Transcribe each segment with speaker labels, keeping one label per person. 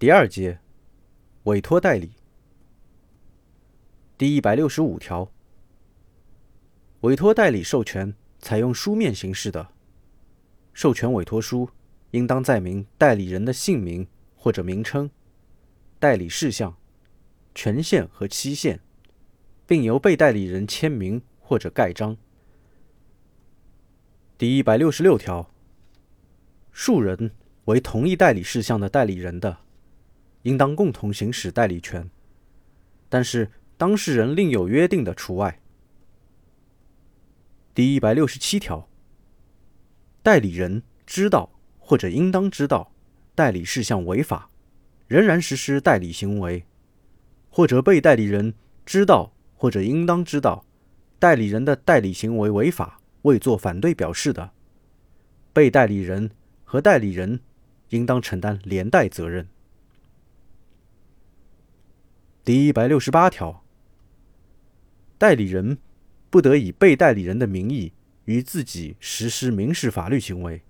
Speaker 1: 第二节，委托代理。第一百六十五条，委托代理授权采用书面形式的，授权委托书应当载明代理人的姓名或者名称、代理事项、权限和期限，并由被代理人签名或者盖章。第一百六十六条，数人为同一代理事项的代理人的。应当共同行使代理权，但是当事人另有约定的除外。第一百六十七条，代理人知道或者应当知道代理事项违法，仍然实施代理行为，或者被代理人知道或者应当知道代理人的代理行为违法，未作反对表示的，被代理人和代理人应当承担连带责任。第一百六十八条，代理人不得以被代理人的名义与自己实施民事法律行为，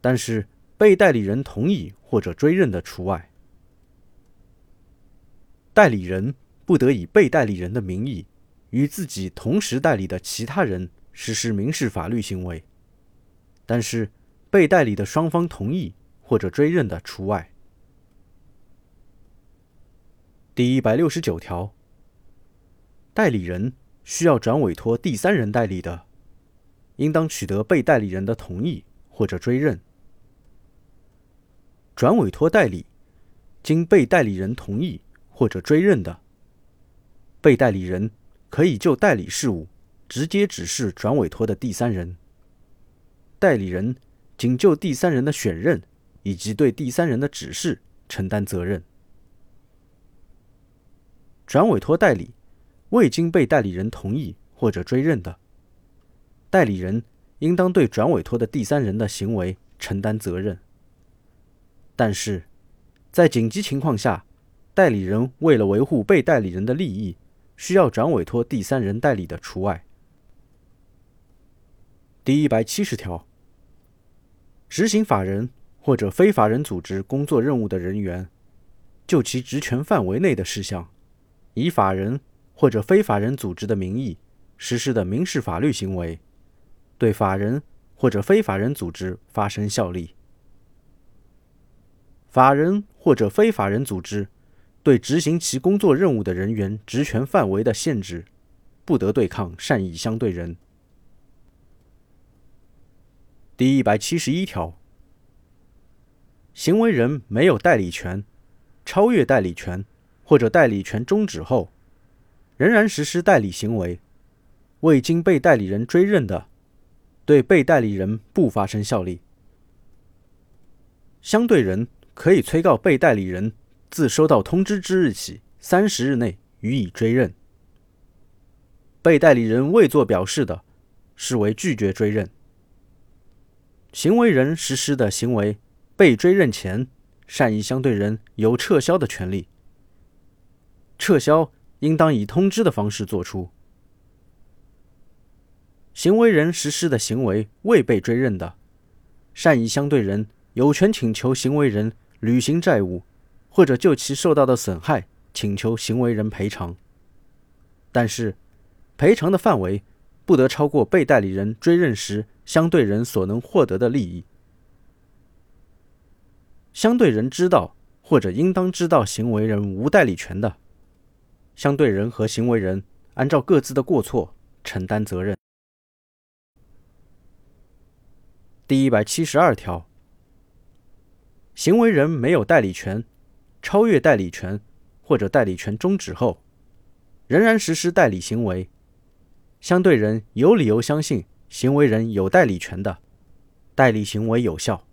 Speaker 1: 但是被代理人同意或者追认的除外。代理人不得以被代理人的名义与自己同时代理的其他人实施民事法律行为，但是被代理的双方同意或者追认的除外。第一百六十九条，代理人需要转委托第三人代理的，应当取得被代理人的同意或者追认。转委托代理经被代理人同意或者追认的，被代理人可以就代理事务直接指示转委托的第三人，代理人仅就第三人的选任以及对第三人的指示承担责任。转委托代理未经被代理人同意或者追认的，代理人应当对转委托的第三人的行为承担责任。但是，在紧急情况下，代理人为了维护被代理人的利益，需要转委托第三人代理的除外。第一百七十条，执行法人或者非法人组织工作任务的人员，就其职权范围内的事项。以法人或者非法人组织的名义实施的民事法律行为，对法人或者非法人组织发生效力。法人或者非法人组织对执行其工作任务的人员职权范围的限制，不得对抗善意相对人。第一百七十一条，行为人没有代理权，超越代理权。或者代理权终止后，仍然实施代理行为，未经被代理人追认的，对被代理人不发生效力。相对人可以催告被代理人自收到通知之日起三十日内予以追认。被代理人未作表示的，视为拒绝追认。行为人实施的行为被追认前，善意相对人有撤销的权利。撤销应当以通知的方式作出。行为人实施的行为未被追认的，善意相对人有权请求行为人履行债务，或者就其受到的损害请求行为人赔偿。但是，赔偿的范围不得超过被代理人追认时相对人所能获得的利益。相对人知道或者应当知道行为人无代理权的。相对人和行为人按照各自的过错承担责任。第一百七十二条，行为人没有代理权，超越代理权或者代理权终止后，仍然实施代理行为，相对人有理由相信行为人有代理权的，代理行为有效。